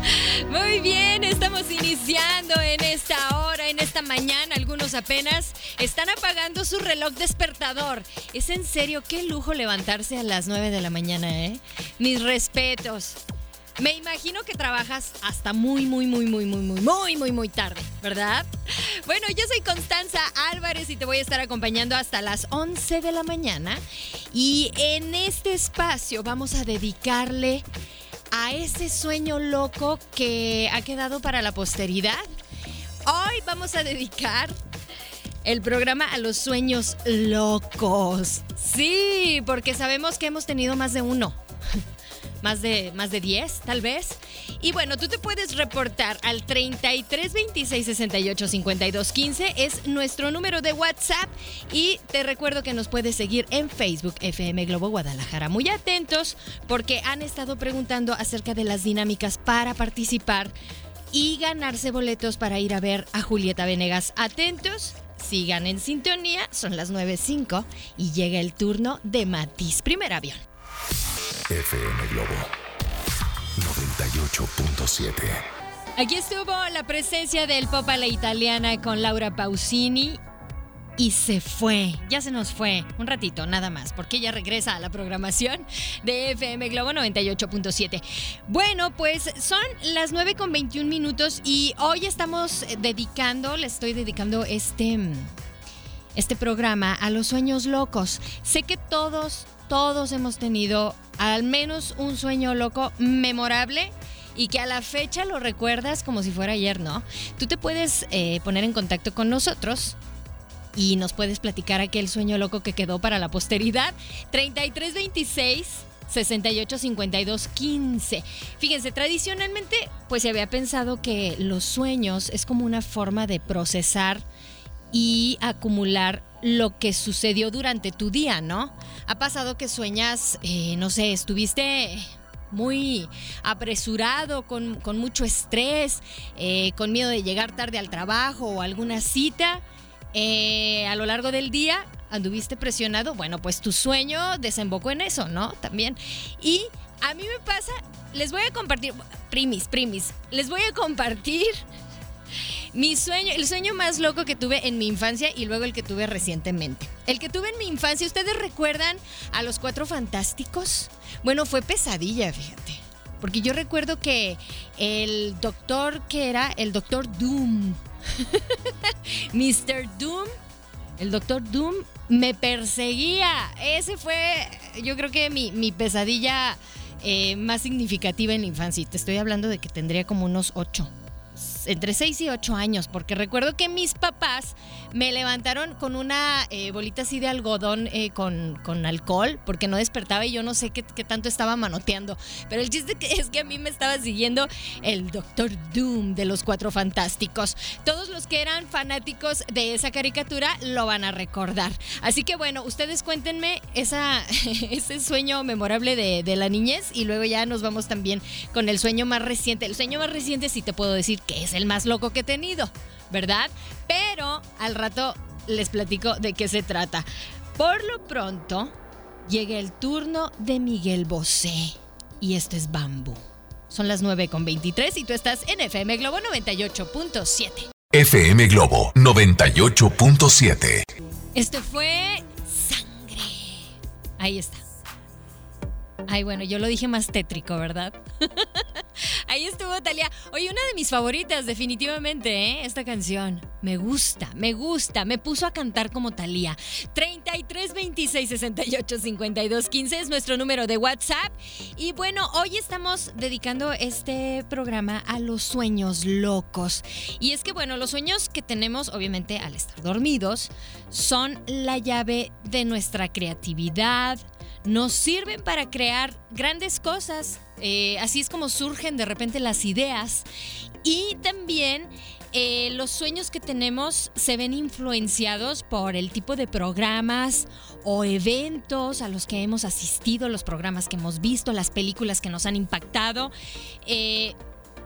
Muy bien, estamos iniciando en esta hora, en esta mañana. Algunos apenas están apagando su reloj despertador. Es en serio, qué lujo levantarse a las 9 de la mañana, ¿eh? Mis respetos. Me imagino que trabajas hasta muy, muy, muy, muy, muy, muy, muy, muy, muy tarde, ¿verdad? Bueno, yo soy Constanza Álvarez y te voy a estar acompañando hasta las 11 de la mañana. Y en este espacio vamos a dedicarle a ese sueño loco que ha quedado para la posteridad. Hoy vamos a dedicar el programa a los sueños locos. Sí, porque sabemos que hemos tenido más de uno. Más de, más de 10, tal vez. Y bueno, tú te puedes reportar al 33 26 68 52 15. Es nuestro número de WhatsApp. Y te recuerdo que nos puedes seguir en Facebook FM Globo Guadalajara. Muy atentos porque han estado preguntando acerca de las dinámicas para participar y ganarse boletos para ir a ver a Julieta Venegas. Atentos. Sigan en sintonía, son las 9.05 y llega el turno de Matiz, primer avión. FM Globo 98.7. Aquí estuvo la presencia del pop a la italiana con Laura Pausini y se fue, ya se nos fue, un ratito nada más, porque ella regresa a la programación de FM Globo 98.7. Bueno, pues son las 9 con 21 minutos y hoy estamos dedicando, le estoy dedicando este, este programa a los sueños locos. Sé que todos, todos hemos tenido al menos un sueño loco memorable y que a la fecha lo recuerdas como si fuera ayer, ¿no? Tú te puedes eh, poner en contacto con nosotros y nos puedes platicar aquel sueño loco que quedó para la posteridad. 3326 68 52 15. Fíjense, tradicionalmente pues se había pensado que los sueños es como una forma de procesar y acumular lo que sucedió durante tu día, ¿no? Ha pasado que sueñas, eh, no sé, estuviste muy apresurado, con, con mucho estrés, eh, con miedo de llegar tarde al trabajo o alguna cita. Eh, a lo largo del día anduviste presionado, bueno, pues tu sueño desembocó en eso, ¿no? También. Y a mí me pasa, les voy a compartir, primis, primis, les voy a compartir mi sueño, el sueño más loco que tuve en mi infancia y luego el que tuve recientemente. El que tuve en mi infancia, ¿ustedes recuerdan a los cuatro fantásticos? Bueno, fue pesadilla, fíjate. Porque yo recuerdo que el doctor que era el doctor Doom, Mr. Doom, el doctor Doom me perseguía. Ese fue, yo creo que mi, mi pesadilla eh, más significativa en la infancia. Y te estoy hablando de que tendría como unos ocho entre 6 y 8 años, porque recuerdo que mis papás me levantaron con una eh, bolita así de algodón eh, con, con, alcohol, porque no despertaba y yo no sé qué, tanto estaba manoteando. Pero el chiste es que a mí me estaba siguiendo el Doctor Doom de los Cuatro Fantásticos. Todos los que eran fanáticos de esa caricatura lo van a recordar. Así que bueno, ustedes cuéntenme esa, ese sueño memorable de, de la niñez y luego ya nos vamos también con el sueño más reciente. El sueño más reciente sí te puedo decir que es el más loco que he tenido, ¿verdad? Pero al rato les platico de qué se trata. Por lo pronto, llega el turno de Miguel Bosé. Y esto es Bambú. Son las 9.23 y tú estás en FM Globo 98.7. FM Globo 98.7. Esto fue Sangre. Ahí está. Ay, bueno, yo lo dije más tétrico, ¿verdad? Ahí estuvo Talia. Oye, una de mis favoritas, definitivamente, ¿eh? Esta canción. Me gusta, me gusta. Me puso a cantar como Talía. 33 26 68 52 15 es nuestro número de WhatsApp. Y bueno, hoy estamos dedicando este programa a los sueños locos. Y es que, bueno, los sueños que tenemos, obviamente, al estar dormidos, son la llave de nuestra creatividad. Nos sirven para crear grandes cosas. Eh, así es como surgen de repente las ideas. Y también eh, los sueños que tenemos se ven influenciados por el tipo de programas o eventos a los que hemos asistido, los programas que hemos visto, las películas que nos han impactado. Eh,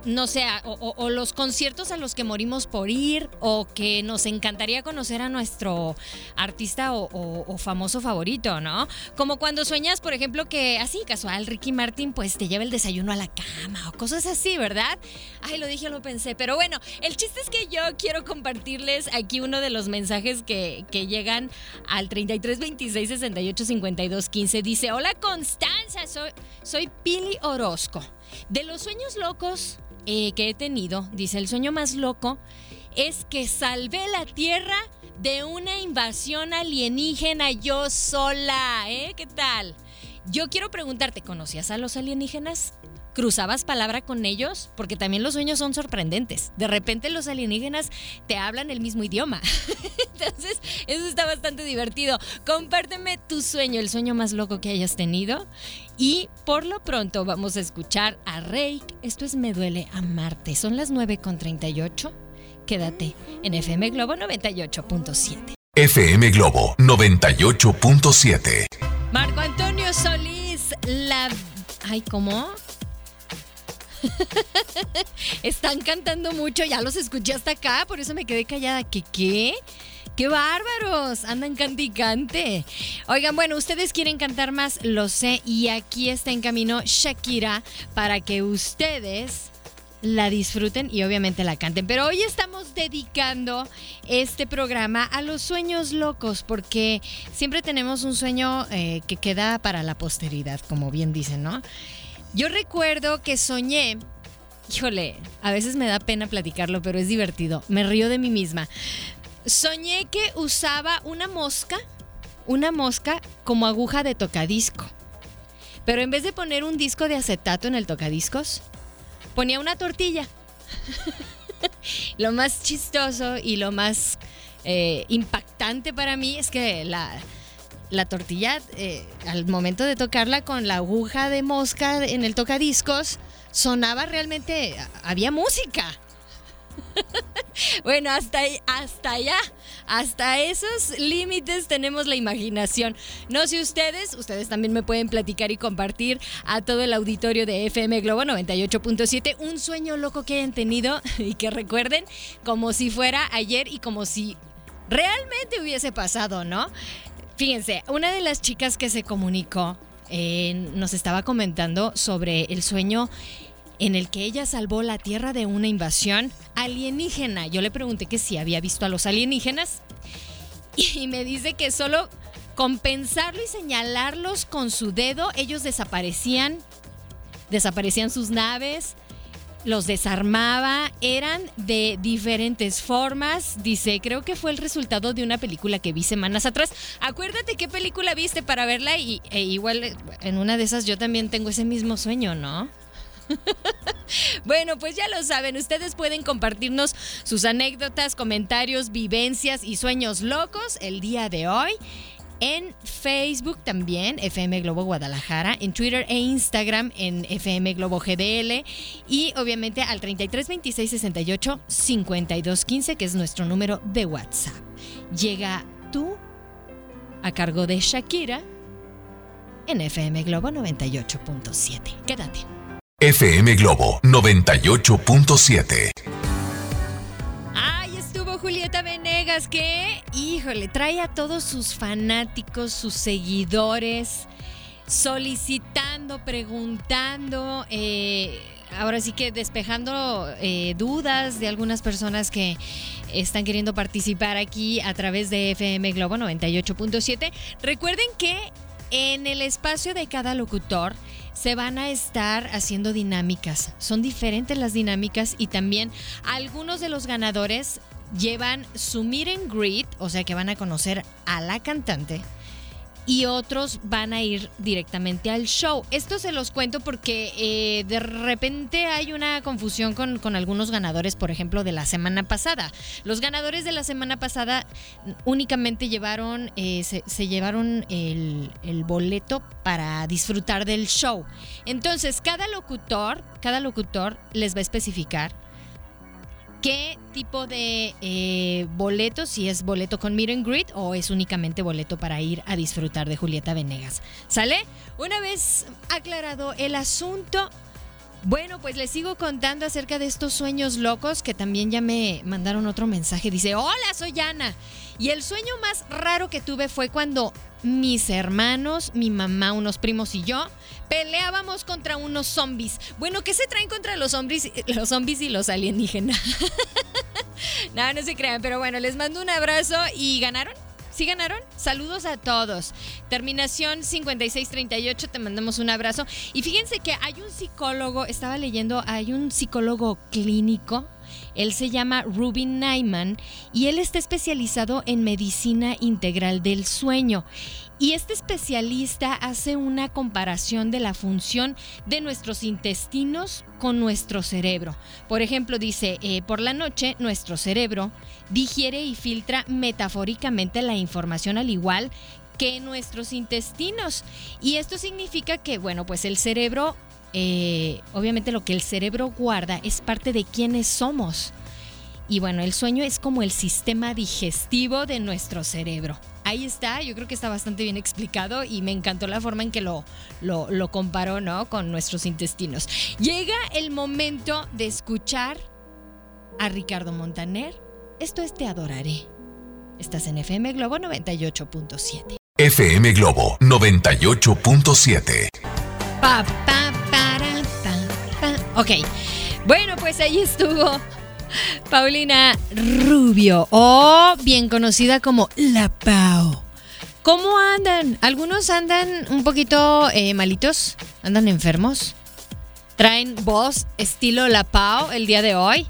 no sé, o, los conciertos a los que morimos por ir, o que nos encantaría conocer a nuestro artista o, famoso favorito, ¿no? Como cuando sueñas, por ejemplo, que así casual, Ricky Martin, pues te lleva el desayuno a la cama o cosas así, ¿verdad? Ay, lo dije, lo pensé, pero bueno, el chiste es que yo quiero compartirles aquí uno de los mensajes que, que llegan al 33 26 68 52 15. Dice: Hola Constanza, soy, soy Pili Orozco. De los sueños locos eh, que he tenido, dice, el sueño más loco es que salvé la Tierra de una invasión alienígena yo sola, ¿eh? ¿Qué tal? Yo quiero preguntarte, ¿conocías a los alienígenas? cruzabas palabra con ellos, porque también los sueños son sorprendentes. De repente los alienígenas te hablan el mismo idioma. Entonces, eso está bastante divertido. Compárteme tu sueño, el sueño más loco que hayas tenido. Y por lo pronto vamos a escuchar a Rey. Esto es Me duele amarte. Son las 9.38. Quédate en FM Globo 98.7. FM Globo 98.7. Marco Antonio Solís, la... Ay, ¿cómo? Están cantando mucho, ya los escuché hasta acá, por eso me quedé callada. ¿Qué qué? ¡Qué bárbaros! Andan canticante. Oigan, bueno, ustedes quieren cantar más, lo sé, y aquí está en camino Shakira para que ustedes la disfruten y obviamente la canten. Pero hoy estamos dedicando este programa a los sueños locos, porque siempre tenemos un sueño eh, que queda para la posteridad, como bien dicen, ¿no? Yo recuerdo que soñé, híjole, a veces me da pena platicarlo, pero es divertido. Me río de mí misma. Soñé que usaba una mosca, una mosca como aguja de tocadisco. Pero en vez de poner un disco de acetato en el tocadiscos, ponía una tortilla. lo más chistoso y lo más eh, impactante para mí es que la, la tortilla, eh, al momento de tocarla con la aguja de mosca en el tocadiscos, sonaba realmente, había música. bueno, hasta, hasta allá, hasta esos límites tenemos la imaginación. No sé ustedes, ustedes también me pueden platicar y compartir a todo el auditorio de FM Globo 98.7 un sueño loco que hayan tenido y que recuerden como si fuera ayer y como si realmente hubiese pasado, ¿no? Fíjense, una de las chicas que se comunicó eh, nos estaba comentando sobre el sueño en el que ella salvó la Tierra de una invasión alienígena. Yo le pregunté que si había visto a los alienígenas y me dice que solo con pensarlo y señalarlos con su dedo, ellos desaparecían, desaparecían sus naves, los desarmaba, eran de diferentes formas. Dice, creo que fue el resultado de una película que vi semanas atrás. Acuérdate qué película viste para verla y e igual en una de esas yo también tengo ese mismo sueño, ¿no? bueno, pues ya lo saben, ustedes pueden compartirnos sus anécdotas, comentarios, vivencias y sueños locos el día de hoy en Facebook también, FM Globo Guadalajara, en Twitter e Instagram en FM Globo GDL y obviamente al 33 26 68 52 15, que es nuestro número de WhatsApp. Llega tú a cargo de Shakira en FM Globo 98.7. Quédate. FM Globo 98.7. Julieta Venegas que, híjole, trae a todos sus fanáticos, sus seguidores, solicitando, preguntando, eh, ahora sí que despejando eh, dudas de algunas personas que están queriendo participar aquí a través de FM Globo 98.7. Recuerden que en el espacio de cada locutor se van a estar haciendo dinámicas. Son diferentes las dinámicas y también algunos de los ganadores llevan su meet and greet, o sea que van a conocer a la cantante y otros van a ir directamente al show. Esto se los cuento porque eh, de repente hay una confusión con, con, algunos ganadores, por ejemplo, de la semana pasada. Los ganadores de la semana pasada únicamente llevaron, eh, se, llevaron el, el boleto para disfrutar del show. Entonces, cada locutor, cada locutor les va a especificar qué tipo de eh, boleto, si es boleto con meet and greet o es únicamente boleto para ir a disfrutar de Julieta Venegas. ¿Sale? Una vez aclarado el asunto, bueno, pues les sigo contando acerca de estos sueños locos que también ya me mandaron otro mensaje. Dice, hola, soy Ana. Y el sueño más raro que tuve fue cuando mis hermanos, mi mamá, unos primos y yo peleábamos contra unos zombies. Bueno, ¿qué se traen contra los zombies, los zombies y los alienígenas? no, no se crean, pero bueno, les mando un abrazo y ganaron. ¿Sí ganaron? Saludos a todos. Terminación 5638, te mandamos un abrazo. Y fíjense que hay un psicólogo, estaba leyendo, hay un psicólogo clínico él se llama Rubin Nyman y él está especializado en medicina integral del sueño. Y este especialista hace una comparación de la función de nuestros intestinos con nuestro cerebro. Por ejemplo, dice, eh, por la noche nuestro cerebro digiere y filtra metafóricamente la información al igual que nuestros intestinos. Y esto significa que, bueno, pues el cerebro eh, obviamente lo que el cerebro guarda es parte de quienes somos. Y bueno, el sueño es como el sistema digestivo de nuestro cerebro. Ahí está, yo creo que está bastante bien explicado y me encantó la forma en que lo, lo, lo comparó ¿no? con nuestros intestinos. Llega el momento de escuchar a Ricardo Montaner. Esto es Te Adoraré. Estás en FM Globo 98.7. FM Globo 98.7. Papá. Ok, bueno, pues ahí estuvo Paulina Rubio, o bien conocida como La Pau. ¿Cómo andan? Algunos andan un poquito eh, malitos, andan enfermos. ¿Traen voz estilo La Pau el día de hoy?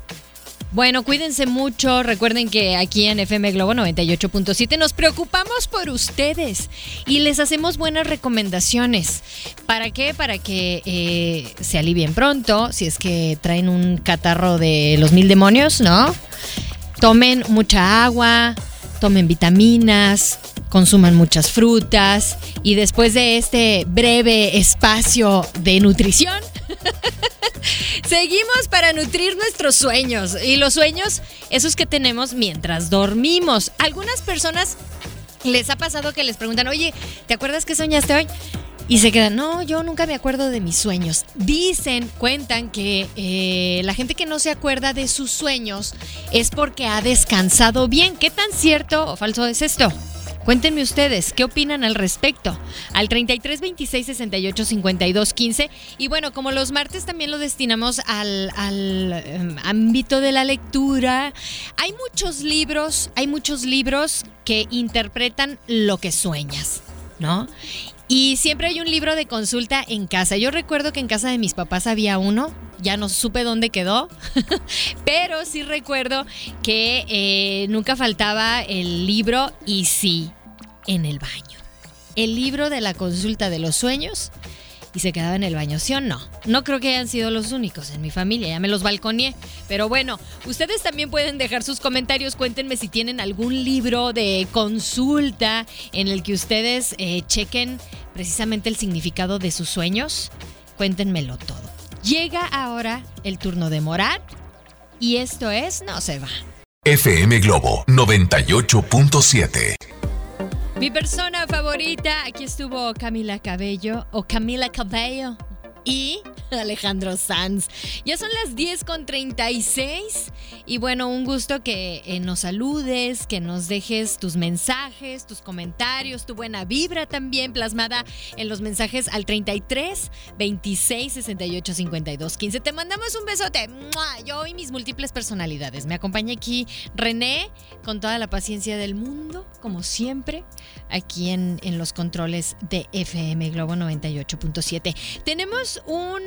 Bueno, cuídense mucho. Recuerden que aquí en FM Globo 98.7 nos preocupamos por ustedes y les hacemos buenas recomendaciones. ¿Para qué? Para que eh, se alivien pronto, si es que traen un catarro de los mil demonios, ¿no? Tomen mucha agua, tomen vitaminas, consuman muchas frutas y después de este breve espacio de nutrición, Seguimos para nutrir nuestros sueños y los sueños, esos que tenemos mientras dormimos. Algunas personas les ha pasado que les preguntan, oye, ¿te acuerdas que soñaste hoy? Y se quedan, no, yo nunca me acuerdo de mis sueños. Dicen, cuentan que eh, la gente que no se acuerda de sus sueños es porque ha descansado bien. ¿Qué tan cierto o falso es esto? Cuéntenme ustedes, ¿qué opinan al respecto? Al 33 26 68 52 15. Y bueno, como los martes también lo destinamos al, al um, ámbito de la lectura, hay muchos libros, hay muchos libros que interpretan lo que sueñas, ¿no? Y siempre hay un libro de consulta en casa. Yo recuerdo que en casa de mis papás había uno, ya no supe dónde quedó, pero sí recuerdo que eh, nunca faltaba el libro y sí, en el baño. El libro de la consulta de los sueños y se quedaba en el baño, ¿sí o no? No creo que hayan sido los únicos en mi familia, ya me los balconeé. Pero bueno, ustedes también pueden dejar sus comentarios, cuéntenme si tienen algún libro de consulta en el que ustedes eh, chequen precisamente el significado de sus sueños. Cuéntenmelo todo. Llega ahora el turno de Morat y esto es No se va. FM Globo 98.7 mi persona favorita, aquí estuvo Camila Cabello o Camila Cabello y Alejandro Sanz. Ya son las 10 con 36 y bueno, un gusto que eh, nos saludes, que nos dejes tus mensajes, tus comentarios, tu buena vibra también plasmada en los mensajes al 33 26 68 52 15. Te mandamos un besote. Yo y mis múltiples personalidades. Me acompaña aquí René con toda la paciencia del mundo, como siempre, aquí en, en los controles de FM Globo 98.7. Tenemos un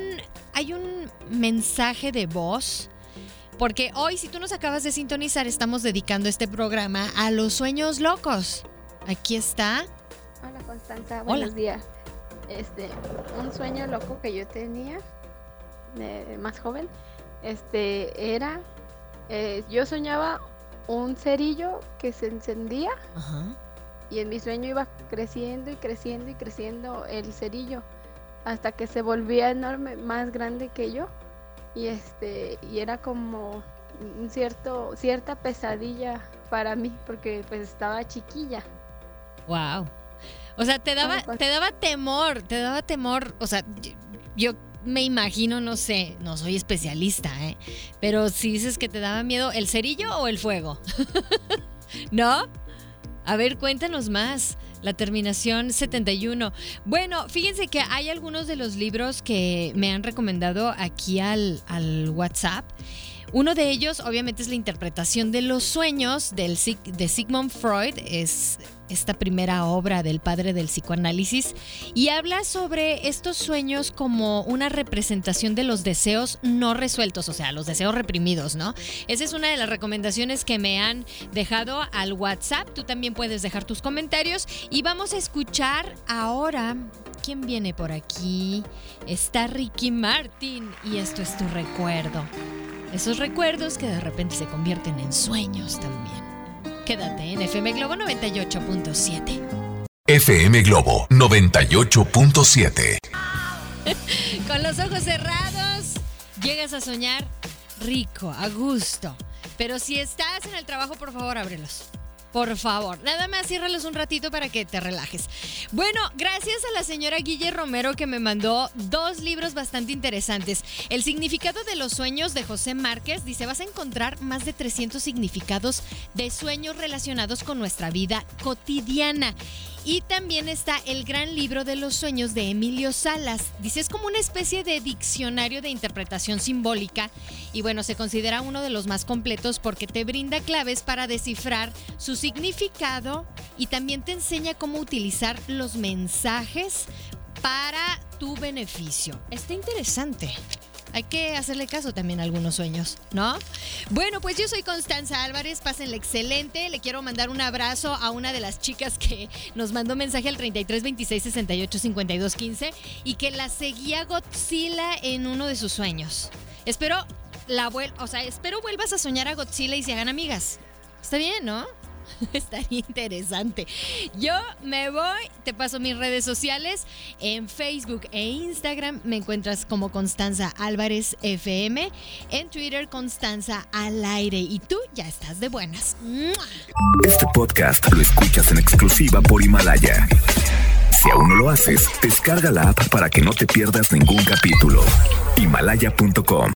hay un mensaje de voz porque hoy, si tú nos acabas de sintonizar, estamos dedicando este programa a los sueños locos. Aquí está. Hola Constanza, buenos días. Este, un sueño loco que yo tenía, más joven, este, era, eh, yo soñaba un cerillo que se encendía y en mi sueño iba creciendo y creciendo y creciendo el cerillo hasta que se volvía enorme, más grande que yo y este y era como un cierto cierta pesadilla para mí porque pues estaba chiquilla. Wow. O sea, te daba te daba temor, te daba temor, o sea, yo, me imagino, no sé, no soy especialista, ¿eh? Pero si dices que te daba miedo, ¿el cerillo o el fuego? ¿No? A ver, cuéntanos más. La terminación 71. Bueno, fíjense que hay algunos de los libros que me han recomendado aquí al, al WhatsApp. Uno de ellos, obviamente, es la interpretación de los sueños de Sigmund Freud. Es esta primera obra del padre del psicoanálisis y habla sobre estos sueños como una representación de los deseos no resueltos, o sea, los deseos reprimidos, ¿no? Esa es una de las recomendaciones que me han dejado al WhatsApp. Tú también puedes dejar tus comentarios y vamos a escuchar ahora quién viene por aquí. Está Ricky Martin y esto es tu recuerdo. Esos recuerdos que de repente se convierten en sueños también. Quédate en FM Globo 98.7. FM Globo 98.7. Con los ojos cerrados, llegas a soñar rico, a gusto. Pero si estás en el trabajo, por favor, ábrelos. Por favor, nada más ciérralos un ratito para que te relajes. Bueno, gracias a la señora Guille Romero que me mandó dos libros bastante interesantes. El significado de los sueños de José Márquez dice, vas a encontrar más de 300 significados de sueños relacionados con nuestra vida cotidiana. Y también está el gran libro de los sueños de Emilio Salas. Dice, es como una especie de diccionario de interpretación simbólica y bueno, se considera uno de los más completos porque te brinda claves para descifrar su significado y también te enseña cómo utilizar los mensajes para tu beneficio. Está interesante hay que hacerle caso también a algunos sueños, ¿no? Bueno, pues yo soy Constanza Álvarez, pásenle excelente. Le quiero mandar un abrazo a una de las chicas que nos mandó mensaje al 33 26 68 52 15 y que la seguía Godzilla en uno de sus sueños. Espero la o sea, espero vuelvas a soñar a Godzilla y se hagan amigas. Está bien, ¿no? Estaría interesante. Yo me voy, te paso mis redes sociales. En Facebook e Instagram me encuentras como Constanza Álvarez FM. En Twitter, Constanza al aire. Y tú ya estás de buenas. Este podcast lo escuchas en exclusiva por Himalaya. Si aún no lo haces, descarga la app para que no te pierdas ningún capítulo. Himalaya.com